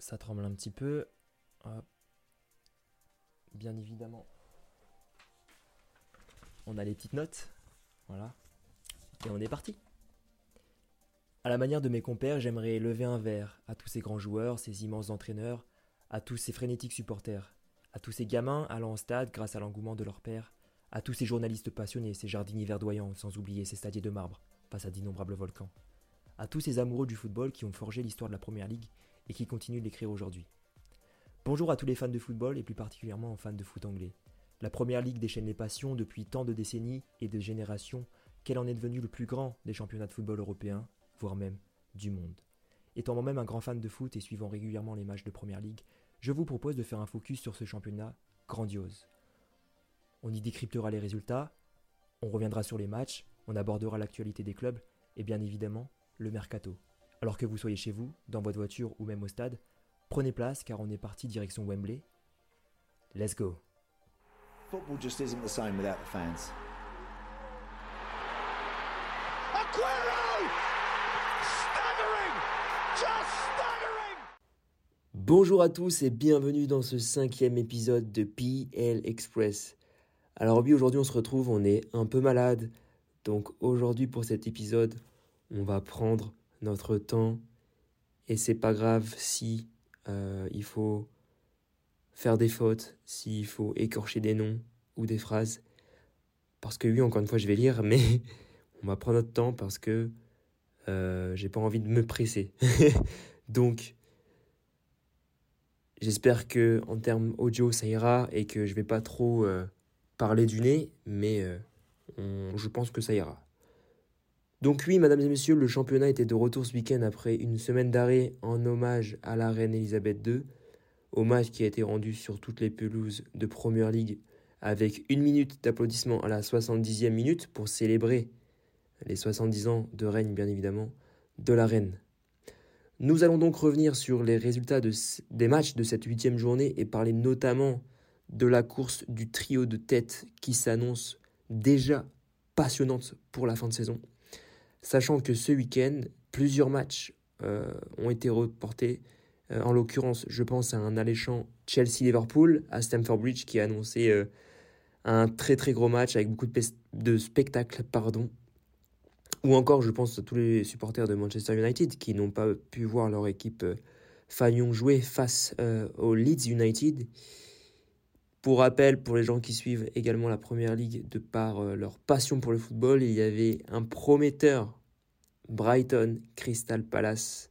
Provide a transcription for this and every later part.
ça tremble un petit peu. Bien évidemment, on a les petites notes. Voilà. Et on est parti. À la manière de mes compères, j'aimerais lever un verre à tous ces grands joueurs, ces immenses entraîneurs, à tous ces frénétiques supporters, à tous ces gamins allant au stade grâce à l'engouement de leur père, à tous ces journalistes passionnés, ces jardiniers verdoyants, sans oublier ces stadiers de marbre face à d'innombrables volcans, à tous ces amoureux du football qui ont forgé l'histoire de la Première Ligue et qui continuent de l'écrire aujourd'hui. Bonjour à tous les fans de football et plus particulièrement aux fans de foot anglais. La Première Ligue déchaîne les passions depuis tant de décennies et de générations qu'elle en est devenue le plus grand des championnats de football européens, voire même du monde. Étant moi-même un grand fan de foot et suivant régulièrement les matchs de Première Ligue, je vous propose de faire un focus sur ce championnat grandiose. On y décryptera les résultats, on reviendra sur les matchs, on abordera l'actualité des clubs et bien évidemment le mercato. Alors que vous soyez chez vous, dans votre voiture ou même au stade, prenez place car on est parti direction Wembley. Let's go. Football just isn't the same without the fans. Bonjour à tous et bienvenue dans ce cinquième épisode de PL Express. Alors oui, aujourd'hui on se retrouve, on est un peu malade. Donc aujourd'hui pour cet épisode, on va prendre notre temps et c'est pas grave si euh, il faut faire des fautes, s'il faut écorcher des noms ou des phrases. Parce que oui, encore une fois, je vais lire, mais on va prendre notre temps parce que euh, j'ai pas envie de me presser. Donc J'espère que en termes audio ça ira et que je vais pas trop euh, parler du nez, mais je pense que ça ira. Donc oui, mesdames et messieurs, le championnat était de retour ce week-end après une semaine d'arrêt en hommage à la reine Elisabeth II, hommage qui a été rendu sur toutes les pelouses de Premier League avec une minute d'applaudissement à la 70e minute pour célébrer les 70 ans de règne bien évidemment de la reine. Nous allons donc revenir sur les résultats des matchs de cette huitième journée et parler notamment de la course du trio de tête qui s'annonce déjà passionnante pour la fin de saison. Sachant que ce week-end, plusieurs matchs euh, ont été reportés. Euh, en l'occurrence, je pense à un alléchant Chelsea-Liverpool à Stamford Bridge qui a annoncé euh, un très très gros match avec beaucoup de, spectacles. Pardon. Ou encore, je pense à tous les supporters de Manchester United qui n'ont pas pu voir leur équipe Fagnon jouer face au Leeds United. Pour rappel, pour les gens qui suivent également la Première Ligue de par euh, leur passion pour le football, il y avait un prometteur Brighton Crystal Palace.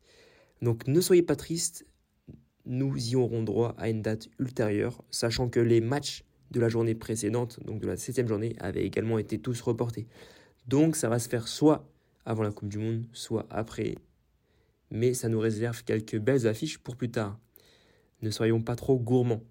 Donc ne soyez pas tristes, nous y aurons droit à une date ultérieure, sachant que les matchs de la journée précédente, donc de la septième journée, avaient également été tous reportés. Donc ça va se faire soit avant la Coupe du Monde, soit après. Mais ça nous réserve quelques belles affiches pour plus tard. Ne soyons pas trop gourmands.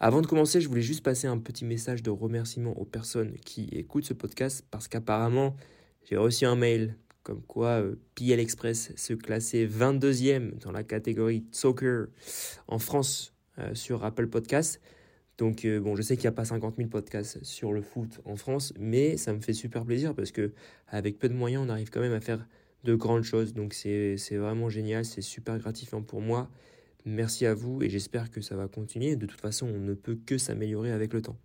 Avant de commencer, je voulais juste passer un petit message de remerciement aux personnes qui écoutent ce podcast parce qu'apparemment, j'ai reçu un mail comme quoi euh, PL Express se classait 22e dans la catégorie soccer en France euh, sur Apple Podcasts. Donc euh, bon, je sais qu'il n'y a pas 50 000 podcasts sur le foot en France, mais ça me fait super plaisir parce que avec peu de moyens, on arrive quand même à faire de grandes choses. Donc c'est vraiment génial, c'est super gratifiant pour moi. Merci à vous et j'espère que ça va continuer. De toute façon, on ne peut que s'améliorer avec le temps.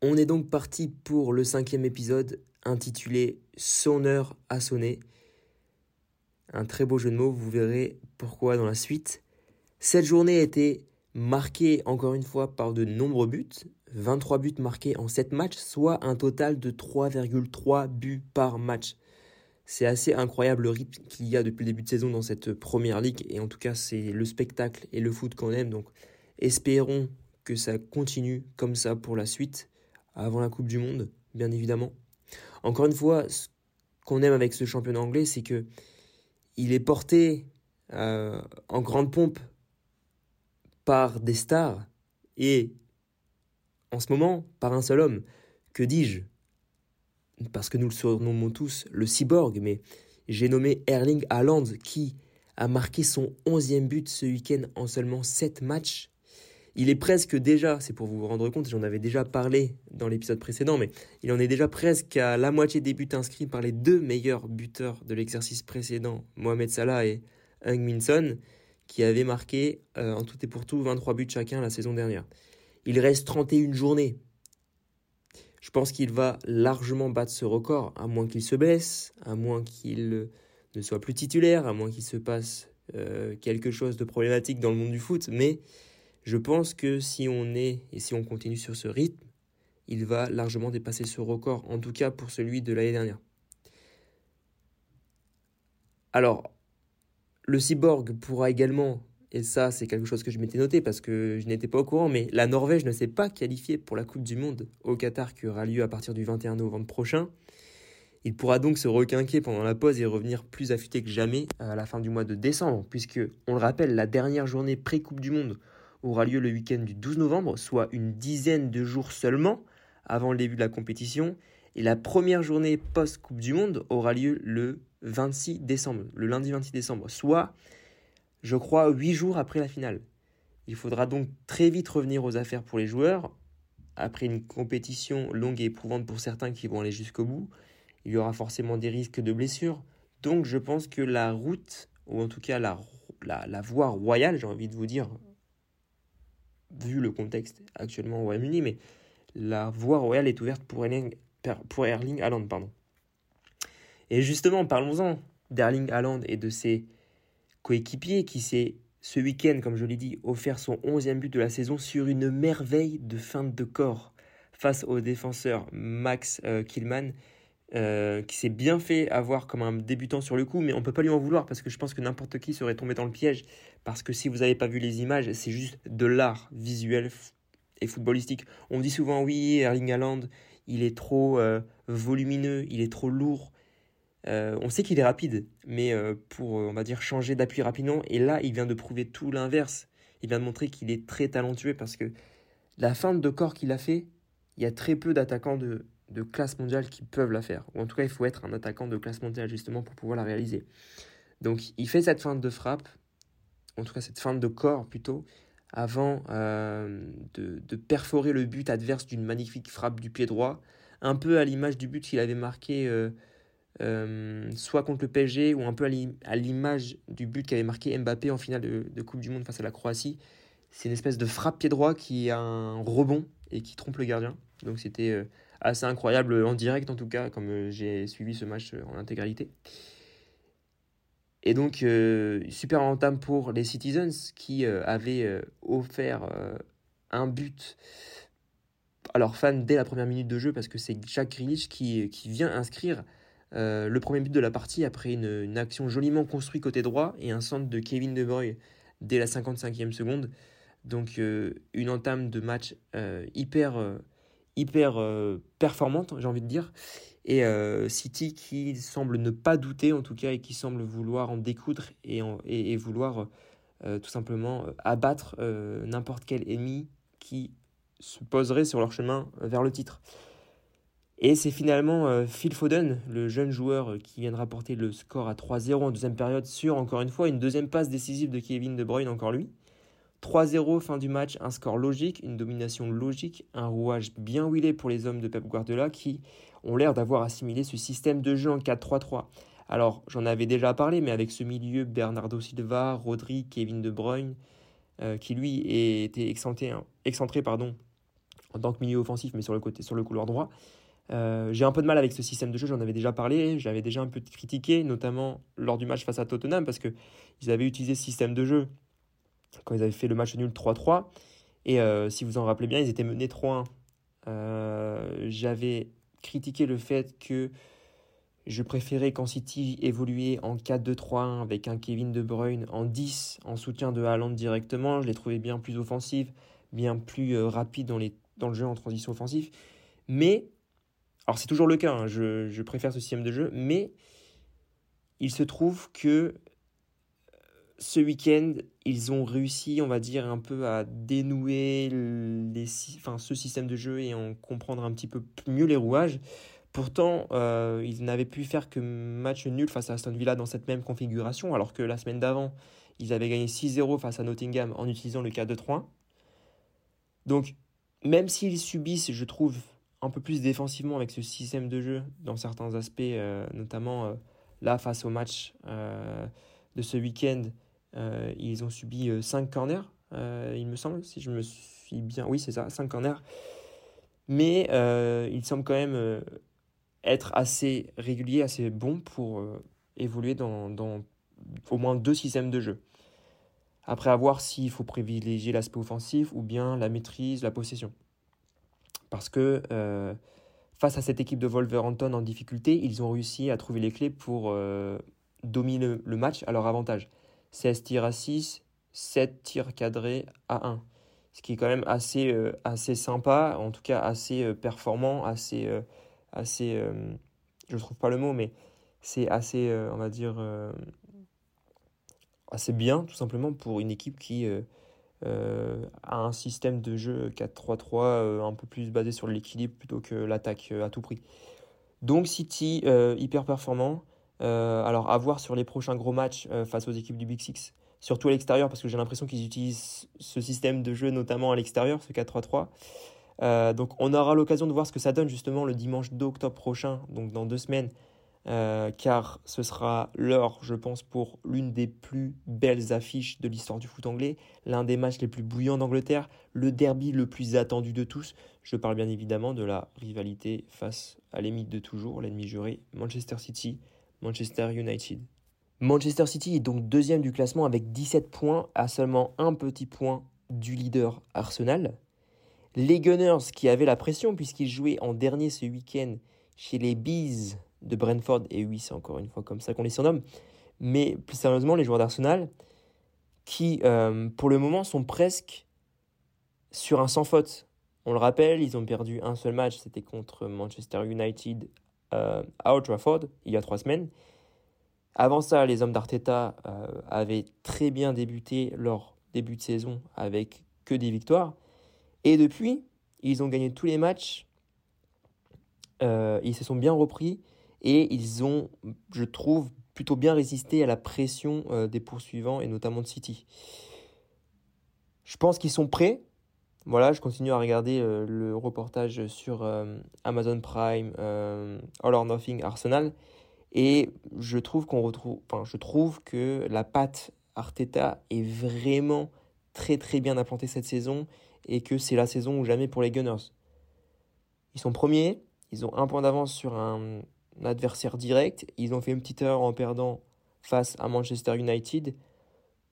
On est donc parti pour le cinquième épisode intitulé Son heure à sonner. Un très beau jeu de mots, vous verrez pourquoi dans la suite. Cette journée a été marqué encore une fois par de nombreux buts, 23 buts marqués en 7 matchs, soit un total de 3,3 buts par match. C'est assez incroyable le rythme qu'il y a depuis le début de saison dans cette première ligue, et en tout cas c'est le spectacle et le foot qu'on aime, donc espérons que ça continue comme ça pour la suite, avant la Coupe du Monde, bien évidemment. Encore une fois, ce qu'on aime avec ce championnat anglais, c'est que il est porté euh, en grande pompe par des stars et en ce moment par un seul homme. Que dis-je? Parce que nous le surnommons tous le cyborg, mais j'ai nommé Erling Haaland qui a marqué son onzième but ce week-end en seulement 7 matchs. Il est presque déjà, c'est pour vous rendre compte, j'en avais déjà parlé dans l'épisode précédent, mais il en est déjà presque à la moitié des buts inscrits par les deux meilleurs buteurs de l'exercice précédent, Mohamed Salah et Hung Minson, qui avait marqué en tout et pour tout 23 buts chacun la saison dernière. Il reste 31 journées. Je pense qu'il va largement battre ce record, à moins qu'il se blesse, à moins qu'il ne soit plus titulaire, à moins qu'il se passe euh, quelque chose de problématique dans le monde du foot. Mais je pense que si on est et si on continue sur ce rythme, il va largement dépasser ce record, en tout cas pour celui de l'année dernière. Alors, le cyborg pourra également et ça, c'est quelque chose que je m'étais noté parce que je n'étais pas au courant, mais la Norvège ne s'est pas qualifiée pour la Coupe du Monde au Qatar qui aura lieu à partir du 21 novembre prochain. Il pourra donc se requinquer pendant la pause et revenir plus affûté que jamais à la fin du mois de décembre, puisque, on le rappelle, la dernière journée pré-Coupe du Monde aura lieu le week-end du 12 novembre, soit une dizaine de jours seulement avant le début de la compétition, et la première journée post-Coupe du Monde aura lieu le 26 décembre, le lundi 26 décembre, soit je crois, huit jours après la finale. Il faudra donc très vite revenir aux affaires pour les joueurs. Après une compétition longue et éprouvante pour certains qui vont aller jusqu'au bout, il y aura forcément des risques de blessures. Donc je pense que la route, ou en tout cas la, la, voie royale, j'ai envie de vous dire, vu le contexte actuellement au Royaume-Uni, mais la voie royale est ouverte pour Erling, pour Erling Haaland. Pardon. Et justement, parlons-en d'Erling Haaland et de ses coéquipier qui s'est ce week-end, comme je l'ai dit, offert son 11e but de la saison sur une merveille de feinte de corps face au défenseur Max euh, Killman, euh, qui s'est bien fait avoir comme un débutant sur le coup, mais on ne peut pas lui en vouloir parce que je pense que n'importe qui serait tombé dans le piège. Parce que si vous n'avez pas vu les images, c'est juste de l'art visuel et footballistique. On dit souvent oui, Erling Haaland, il est trop euh, volumineux, il est trop lourd, euh, on sait qu'il est rapide, mais euh, pour, euh, on va dire, changer d'appui rapidement, et là, il vient de prouver tout l'inverse. Il vient de montrer qu'il est très talentueux parce que la feinte de corps qu'il a fait, il y a très peu d'attaquants de, classe mondiale qui peuvent la faire. Ou en tout cas, il faut être un attaquant de classe mondiale justement pour pouvoir la réaliser. Donc, il fait cette feinte de frappe, en tout cas cette feinte de corps plutôt, avant de, de, perforer le but adverse d'une magnifique frappe du pied droit, un peu à l'image du but qu'il avait marqué euh, soit contre le PSG ou un peu à l'image du but qu'avait marqué Mbappé en finale de, Coupe du Monde face à la Croatie. C'est une espèce de frappe pied droit qui a un rebond et qui trompe le gardien. Donc c'était euh, assez incroyable en direct en tout cas, comme euh, j'ai suivi ce match en intégralité. Et donc, super entame pour les Citizens qui avaient offert un but à leurs fans dès la première minute de jeu parce que c'est Jack Grealish qui, qui vient inscrire euh, le premier but de la partie après une, action joliment construite côté droit et un centre de Kevin De Bruyne dès la 55e seconde. Donc euh, une entame de match euh, hyper, hyper performante, j'ai envie de dire. Et City qui semble ne pas douter en tout cas et qui semble vouloir en découdre et, et, vouloir tout simplement abattre n'importe quel ennemi qui se poserait sur leur chemin vers le titre. Et c'est finalement euh, Phil Foden, le jeune joueur euh, qui vient de rapporter le score à 3-0 en deuxième période sur, encore une fois, une deuxième passe décisive de Kevin De Bruyne, encore lui. 3-0, fin du match, un score logique, une domination logique, un rouage bien huilé pour les hommes de Pep Guardiola qui ont l'air d'avoir assimilé ce système de jeu en 4-3-3. Alors, j'en avais déjà parlé, mais avec ce milieu, Bernardo Silva, Rodri, Kevin De Bruyne, euh, qui lui était excentré, excentré pardon, en tant que milieu offensif, mais sur le, côté, sur le couloir droit. Euh, j'ai un peu de mal avec ce système de jeu, j'en avais déjà parlé, j'avais déjà un peu critiqué, notamment lors du match face à Tottenham, parce qu'ils avaient utilisé ce système de jeu quand ils avaient fait le match nul 3-3. Et euh, si vous en rappelez bien, ils étaient menés 3-1. Euh, j'avais critiqué le fait que je préférais quand City évoluait en 4-2-3-1 avec un Kevin De Bruyne en 10 en soutien de Haaland directement. Je l'ai trouvé bien plus offensif, bien plus rapide dans, dans le jeu en transition offensive. Mais alors c'est toujours le cas, hein, je, préfère ce système de jeu, mais il se trouve que euh, ce week-end, ils ont réussi, on va dire, un peu à dénouer les, enfin, ce système de jeu et en comprendre un petit peu mieux les rouages. Pourtant, euh, ils n'avaient pu faire que match nul face à Aston Villa dans cette même configuration, alors que la semaine d'avant, ils avaient gagné 6-0 face à Nottingham en utilisant le 4-2-3. Donc, même s'ils subissent, je trouve, un peu plus défensivement avec ce système de jeu dans certains aspects, euh, notamment euh, là face au match euh, de ce week-end, ils ont subi 5 corners, il me semble, si je me suis bien. Oui, c'est ça, 5 corners. Mais il semble quand même être assez régulier, assez bon pour évoluer dans, dans, au moins deux systèmes de jeu. Après, à voir s'il faut privilégier l'aspect offensif ou bien la maîtrise, la possession. Parce que euh, face à cette équipe de Wolverhampton en difficulté, ils ont réussi à trouver les clés pour euh, dominer le match à leur avantage. 16 tirs à 6, 7 tirs cadrés à 1. Ce qui est quand même assez, euh, assez sympa, en tout cas assez performant, assez, assez je ne trouve pas le mot, mais c'est assez, on va dire, assez bien, tout simplement, pour une équipe qui euh, euh, a un système de jeu 4-3-3 euh, un peu plus basé sur l'équilibre plutôt que l'attaque à tout prix. Donc City, hyper performant. alors à voir sur les prochains gros matchs face aux équipes du Big Six, surtout à l'extérieur, parce que j'ai l'impression qu'ils utilisent ce système de jeu notamment à l'extérieur, ce 4-3-3. donc on aura l'occasion de voir ce que ça donne justement le dimanche d'octobre prochain, donc dans deux semaines, euh, car ce sera l'heure, je pense, pour l'une des plus belles affiches de l'histoire du foot anglais, l'un des matchs les plus bouillants d'Angleterre, le derby le plus attendu de tous. Je parle bien évidemment de la rivalité face à l'ennemi de toujours, l'ennemi juré, Manchester City, Manchester United. Manchester City est donc deuxième du classement avec 17 points, à seulement un petit point du leader Arsenal. Les Gunners qui avaient la pression puisqu'ils jouaient en dernier ce week-end chez les Bees de Brentford, et oui, c'est encore une fois comme ça qu'on les surnomme, mais plus sérieusement, les joueurs d'Arsenal, qui euh, pour le moment sont presque sur un sans faute. On le rappelle, ils ont perdu un seul match, c'était contre Manchester United euh, à Old Trafford, il y a trois semaines. Avant ça, les hommes d'Arteta euh, avaient très bien débuté leur début de saison avec que des victoires. Et depuis, ils ont gagné tous les matchs. ils se sont bien repris et ils ont, je trouve, plutôt bien résisté à la pression euh, des poursuivants et notamment de City. Je pense qu'ils sont prêts. Voilà, je continue à regarder euh, le reportage sur euh, Amazon Prime, All or Nothing Arsenal, et je trouve qu'on retrouve, enfin, je trouve que la patte Arteta est vraiment très très bien implantée cette saison et que c'est la saison ou jamais pour les Gunners. Ils sont premiers, ils ont un point d'avance sur un, adversaire direct. Ils ont fait une petite heure en perdant face à Manchester United.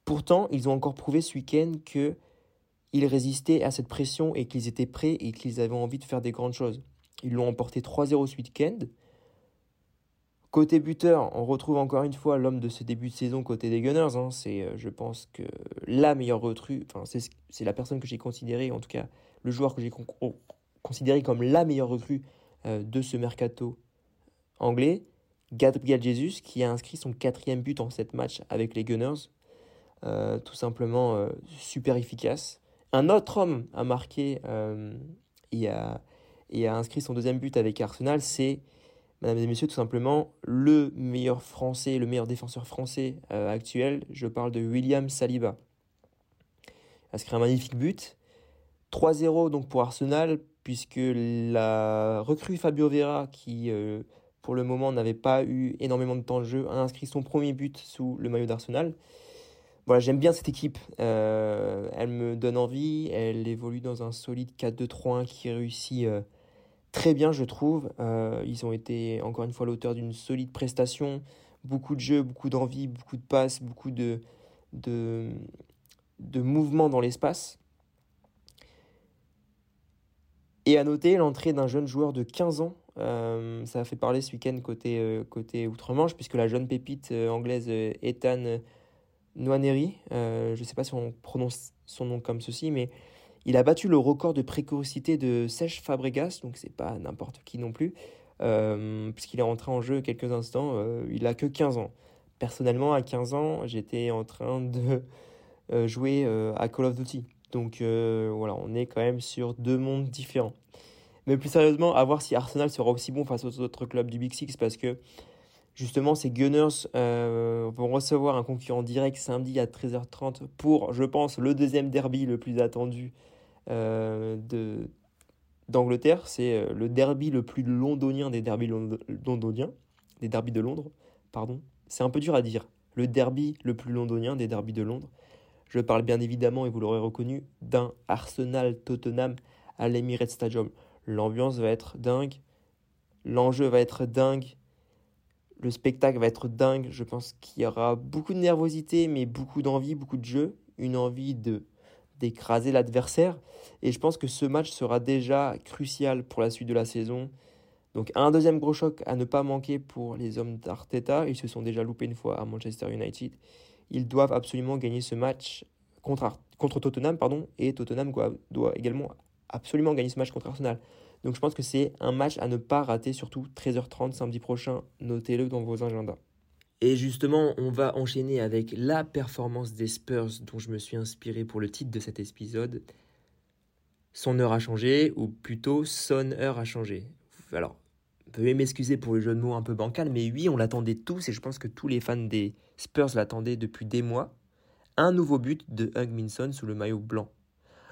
Pourtant, ils ont encore prouvé ce week-end qu'ils résistaient à cette pression et qu'ils étaient prêts et qu'ils avaient envie de faire des grandes choses. Ils l'ont emporté 3-0 ce week-end. Côté buteur, on retrouve encore une fois l'homme de ce début de saison côté des Gunners. Hein. C'est, euh, je pense, que la meilleure recrue, enfin, c'est la personne que j'ai considérée, en tout cas le joueur que j'ai considéré comme la meilleure recrue euh, de ce mercato anglais, Gabriel Jesus, qui a inscrit son quatrième but en sept matchs avec les Gunners. Euh, tout simplement euh, super efficace. Un autre homme a marqué euh, et, a, inscrit son deuxième but avec Arsenal, c'est, mesdames et messieurs, tout simplement le meilleur français, le meilleur défenseur français actuel. Je parle de William Saliba. Il a inscrit un magnifique but. 3-0 donc pour Arsenal, puisque la recrue Fabio Vera, qui pour le moment n'avait pas eu énormément de temps de jeu, a inscrit son premier but sous le maillot d'Arsenal. Voilà, j'aime bien cette équipe. Euh, elle me donne envie. Elle évolue dans un solide 4-2-3-1 qui réussit euh, très bien, je trouve. Euh, ils ont été encore une fois l'auteur d'une solide prestation. Beaucoup de jeux, beaucoup d'envie, beaucoup de passes, beaucoup de, de, de mouvements dans l'espace. Et à noter l'entrée d'un jeune joueur de 15 ans ça a fait parler ce week-end côté, euh, côté Outre-Manche, puisque la jeune pépite euh, anglaise Ethan Nwaneri, je ne sais pas si on prononce son nom comme ceci, mais il a battu le record de précocité de Sèche Fabregas, donc c'est pas n'importe qui non plus, puisqu'il est rentré en jeu quelques instants, il a que 15 ans. Personnellement, à 15 ans, j'étais en train de jouer à Call of Duty. Donc voilà, on est quand même sur deux mondes différents. Mais plus sérieusement, à voir si Arsenal sera aussi bon face aux autres clubs du Big Six parce que justement, ces Gunners euh, vont recevoir un concurrent direct samedi à 13h30 pour, je pense, le deuxième derby le plus attendu euh, d'Angleterre. C'est euh, le derby le plus londonien des derbys londoniens, des derbys de Londres, pardon. C'est un peu dur à dire. le derby le plus londonien des derbys de Londres. Je parle bien évidemment, et vous l'aurez reconnu, d'un Arsenal Tottenham à l'Emirates Stadium. L'ambiance va être dingue, l'enjeu va être dingue, le spectacle va être dingue. Je pense qu'il y aura beaucoup de nervosité, mais beaucoup d'envie, beaucoup de jeu, une envie de d'écraser l'adversaire. Et je pense que ce match sera déjà crucial pour la suite de la saison. Donc un deuxième gros choc à ne pas manquer pour les hommes d'Arteta. Ils se sont déjà loupés une fois à Manchester United. Ils doivent absolument gagner ce match contre, contre Tottenham, pardon, et Tottenham doit également absolument gagner ce match contre Arsenal. Donc je pense que c'est un match à ne pas rater, surtout 13h30 samedi prochain. Notez-le dans vos agendas. Et justement, on va enchaîner avec la performance des Spurs dont je me suis inspiré pour le titre de cet épisode. Son heure a changé, ou plutôt son heure a changé. Alors, veuillez m'excuser pour le jeu de mots un peu bancal, mais oui, on l'attendait tous, et je pense que tous les fans des Spurs l'attendaient depuis des mois. Un nouveau but de Hung Minson sous le maillot blanc.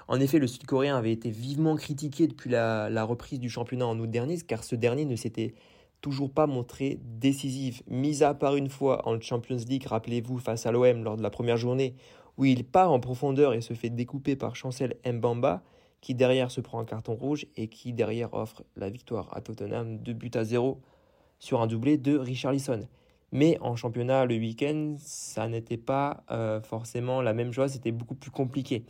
En effet, le Sud-Coréen avait été vivement critiqué depuis la, reprise du championnat en août dernier, car ce dernier ne s'était toujours pas montré décisif. Mis à part une fois en Champions League, rappelez-vous, face à l'OM lors de la première journée, où il part en profondeur et se fait découper par Chancel Mbamba, qui derrière se prend un carton rouge et qui derrière offre la victoire à Tottenham, 2 buts à 0 sur un doublé de Richarlison. Mais en championnat le week-end, ça n'était pas euh, forcément la même chose, c'était beaucoup plus compliqué.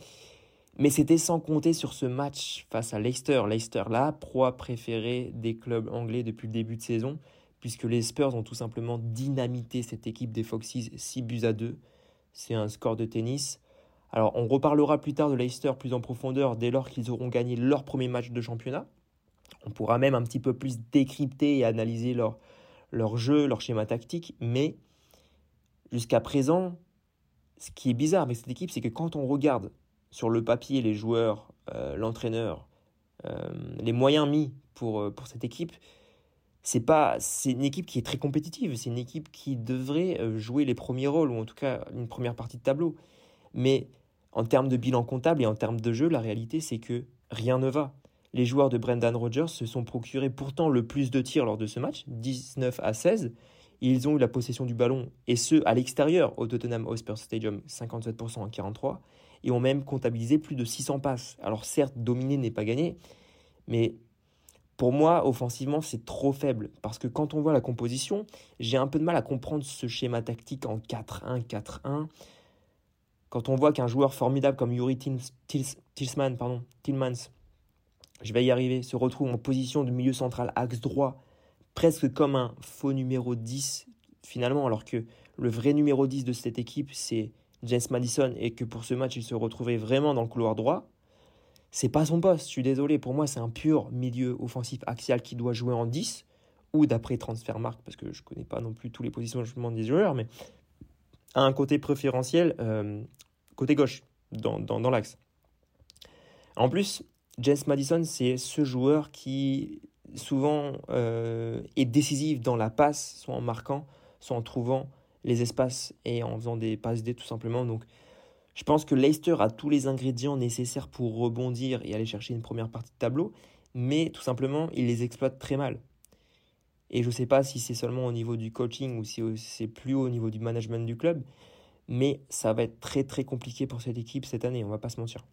Mais c'était sans compter sur ce match face à Leicester. Leicester, la proie préférée des clubs anglais depuis le début de saison, puisque les Spurs ont tout simplement dynamité cette équipe des Foxes 6 buts à 2. C'est un score de tennis. Alors, on reparlera plus tard de Leicester plus en profondeur dès lors qu'ils auront gagné leur premier match de championnat. On pourra même un petit peu plus décrypter et analyser leur, leur jeu, leur schéma tactique. Mais jusqu'à présent, ce qui est bizarre avec cette équipe, c'est que quand on regarde sur le papier les joueurs, euh, l'entraîneur, euh, les moyens mis pour, euh, pour cette équipe, c'est une équipe qui est très compétitive, c'est une équipe qui devrait jouer les premiers rôles ou en tout cas une première partie de tableau. Mais en termes de bilan comptable et en termes de jeu, la réalité c'est que rien ne va. Les joueurs de Brendan Rodgers se sont procurés pourtant le plus de tirs lors de ce match, 19 à 16. Ils ont eu la possession du ballon, et ce, à l'extérieur, au Tottenham Hotspur Stadium, 57% à 43 et ont même comptabilisé plus de 600 passes. Alors certes, dominer n'est pas gagné, mais pour moi, offensivement, c'est trop faible. Parce que quand on voit la composition, j'ai un peu de mal à comprendre ce schéma tactique en 4-1, 4-1. Quand on voit qu'un joueur formidable comme Yuri Tillman, pardon, Tillmans, je vais y arriver, se retrouve en position de milieu central axe droit, presque comme un faux numéro 10 finalement, alors que le vrai numéro 10 de cette équipe, c'est James Madison et que pour ce match il se retrouvait vraiment dans le couloir droit, c'est pas son poste. Je suis désolé, pour moi c'est un pur milieu offensif axial qui doit jouer en 10 ou d'après transfert marque parce que je connais pas non plus tous les positionnements des joueurs, mais à un côté préférentiel, euh, côté gauche, dans, dans, l'axe. En plus, James Madison, c'est ce joueur qui souvent euh, est décisif dans la passe, soit en marquant, soit en trouvant les espaces et en faisant des passes D tout simplement. Donc je pense que Leicester a tous les ingrédients nécessaires pour rebondir et aller chercher une première partie de tableau, mais tout simplement, il les exploite très mal. Et je ne sais pas si c'est seulement au niveau du coaching ou si c'est plus au niveau du management du club, mais ça va être très très compliqué pour cette équipe cette année, on va pas se mentir.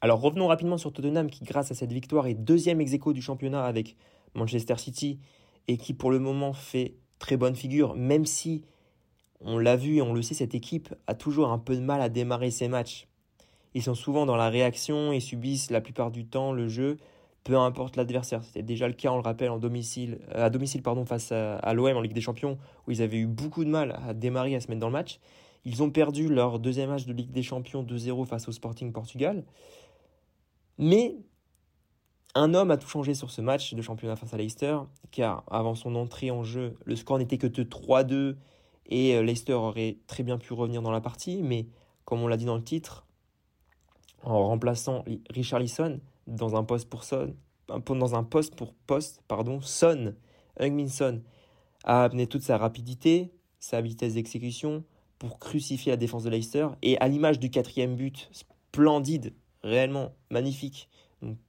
Alors revenons rapidement sur Tottenham qui grâce à cette victoire est deuxième ex du championnat avec Manchester City et qui pour le moment fait très bonne figure, même si on l'a vu et on le sait, cette équipe a toujours un peu de mal à démarrer ses matchs. Ils sont souvent dans la réaction et subissent la plupart du temps le jeu, peu importe l'adversaire. C'était déjà le cas, on le rappelle, en domicile, euh, à domicile pardon, face à, l'OM en Ligue des Champions, où ils avaient eu beaucoup de mal à démarrer, à se mettre dans le match. Ils ont perdu leur deuxième match de Ligue des Champions 2-0 face au Sporting Portugal. Mais un homme a tout changé sur ce match de championnat face à Leicester, car avant son entrée en jeu, le score n'était que de 3-2 et euh, Leicester aurait très bien pu revenir dans la partie, mais comme on l'a dit dans le titre, en remplaçant Richarlison dans un poste pour Son, dans un poste pour poste, pardon, Son, Heung-Min a amené toute sa rapidité, sa vitesse d'exécution pour crucifier la défense de Leicester. Et à l'image du quatrième but, splendide, réellement magnifique,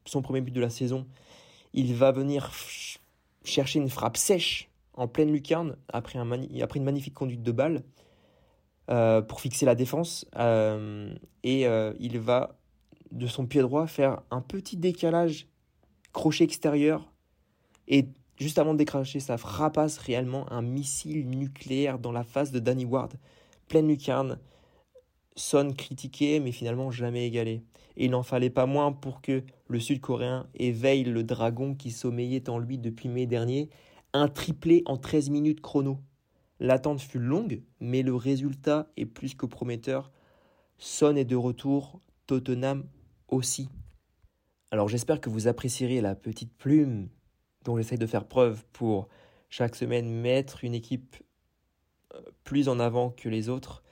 son premier but de la saison, il va venir chercher une frappe sèche en pleine lucarne après, un après une magnifique conduite de balle. pour fixer la défense. et il va, de son pied droit, faire un petit décalage crochet extérieur. Et juste avant de décrocher, ça frappasse réellement un missile nucléaire dans la face de Danny Ward. Pleine lucarne. Son critiqué, mais finalement jamais égalé. Et il n'en fallait pas moins pour que le Sud-Coréen éveille le dragon qui sommeillait en lui depuis mai dernier. Un triplé en 13 minutes chrono. L'attente fut longue, mais le résultat est plus que prometteur. Son est de retour, Tottenham aussi. Alors j'espère que vous apprécierez la petite plume dont j'essaye de faire preuve pour chaque semaine mettre une équipe euh, plus en avant que les autres.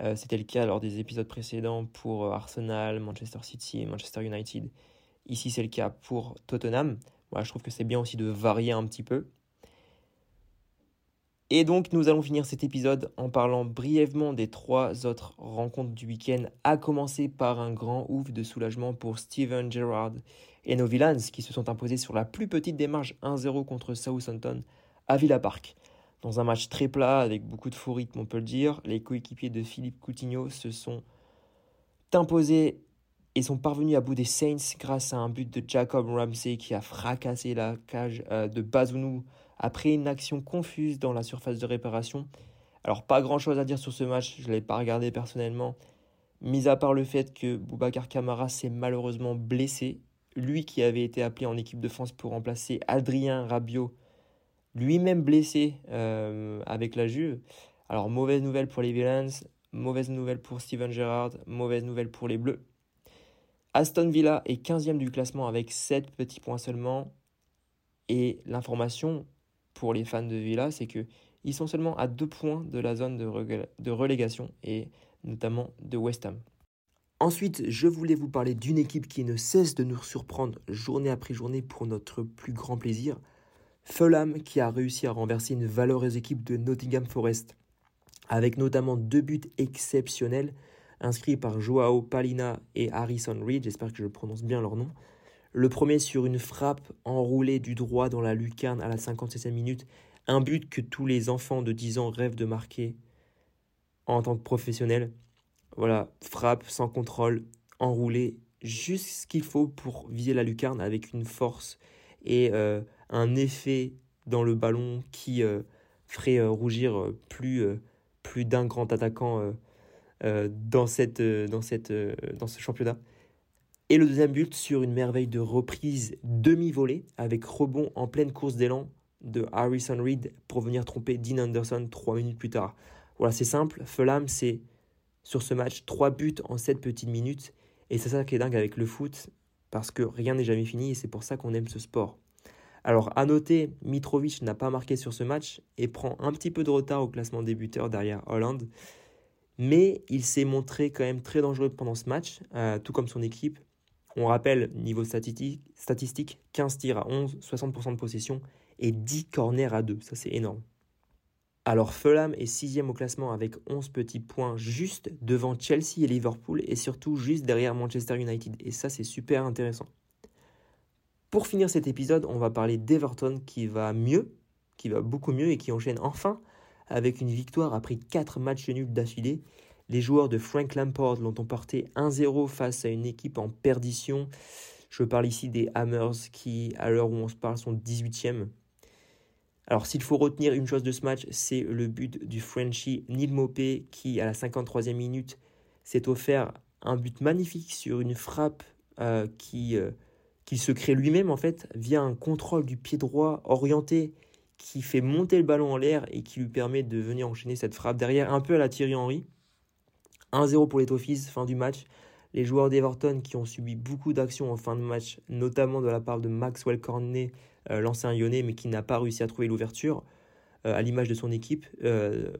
Euh, c'était le cas lors des épisodes précédents pour euh, Arsenal, Manchester City et Manchester United. Ici, c'est le cas pour Tottenham. Moi, je trouve que c'est bien aussi de varier un petit peu. Et donc, nous allons finir cet épisode en parlant brièvement des trois autres rencontres du week-end, à commencer par un grand ouf de soulagement pour Steven Gerrard et nos Villains qui se sont imposés sur la plus petite démarche 1-0 contre Southampton à Villa Park. Dans un match très plat, avec beaucoup de faux rythme, on peut le dire, les coéquipiers de Philippe Coutinho se sont imposés et sont parvenus à bout des Saints grâce à un but de Jacob Ramsey qui a fracassé la cage euh, de Bazounou après une action confuse dans la surface de réparation. Alors pas grand chose à dire sur ce match, je ne l'ai pas regardé personnellement, mis à part le fait que Boubacar Camara s'est malheureusement blessé, lui qui avait été appelé en équipe de France pour remplacer Adrien Rabiot lui-même blessé euh, avec la Juve. Alors mauvaise nouvelle pour les Villains, mauvaise nouvelle pour Steven Gerrard, mauvaise nouvelle pour les Bleus. Aston Villa est 15e du classement avec 7 petits points seulement. Et l'information pour les fans de Villa, c'est que ils sont seulement à 2 points de la zone de, de relégation et notamment de West Ham. Ensuite, je voulais vous parler d'une équipe qui ne cesse de nous surprendre journée après journée pour notre plus grand plaisir. Fulham qui a réussi à renverser une valeureuse équipe de Nottingham Forest, avec notamment deux buts exceptionnels inscrits par Joao Palina et Harrison Reed, j'espère que je prononce bien leur nom. Le premier sur une frappe enroulée du droit dans la lucarne à la 57e minute, un but que tous les enfants de 10 ans rêvent de marquer en tant que professionnel. Voilà, frappe sans contrôle, enroulée, juste ce qu'il faut pour viser la lucarne avec une force et euh, un effet dans le ballon qui euh, ferait euh, rougir plus, plus d'un grand attaquant dans, cette, dans, cette, dans ce championnat. Et le deuxième but sur une merveille de reprise demi-volée avec rebond en pleine course d'élan de Harrison Reed pour venir tromper Dean Anderson trois minutes plus tard. Voilà, c'est simple. Fulham, c'est sur ce match trois buts en sept petites minutes. Et c'est ça qui est dingue avec le foot parce que rien n'est jamais fini et c'est pour ça qu'on aime ce sport. Alors à noter, Mitrovic n'a pas marqué sur ce match et prend un petit peu de retard au classement débuteur derrière Hollande. Mais il s'est montré quand même très dangereux pendant ce match, euh, tout comme son équipe. On rappelle, niveau statistique, statistique 15 tirs à 11, 60% de possession et 10 corners à 2. Ça, c'est énorme. Alors Fulham est sixième au classement avec 11 petits points juste devant Chelsea et Liverpool et surtout juste derrière Manchester United. Et ça, c'est super intéressant. Pour finir cet épisode, on va parler d'Everton qui va mieux, qui va beaucoup mieux et qui enchaîne enfin avec une victoire après 4 matchs nuls d'affilée. Les joueurs de Frank Lampard l'ont emporté 1-0 face à une équipe en perdition. Je parle ici des Hammers qui, à l'heure où on se parle, sont 18e. Alors s'il faut retenir une chose de ce match, c'est le but du Frenchie Neil Mopé qui, à la 53e minute, s'est offert un but magnifique sur une frappe euh, qui... Euh, qu'il se crée lui-même en fait via un contrôle du pied droit orienté qui fait monter le ballon en l'air et qui lui permet de venir enchaîner cette frappe derrière un peu à la Thierry Henry. 1-0 pour les Toffees, fin du match. Les joueurs d'Everton qui ont subi beaucoup d'actions en fin de match, notamment de la part de Maxwell Cornet, euh, l'ancien lyonnais, mais qui n'a pas réussi à trouver l'ouverture, euh, à l'image de son équipe, euh,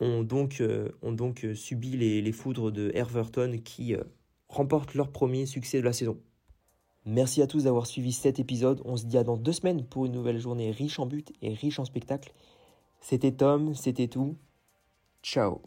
ont, donc, ont subi les, foudres de Everton qui remportent leur premier succès de la saison. Merci à tous d'avoir suivi cet épisode. On se dit à dans deux semaines pour une nouvelle journée riche en buts et riche en spectacles. C'était Tom, c'était tout. Ciao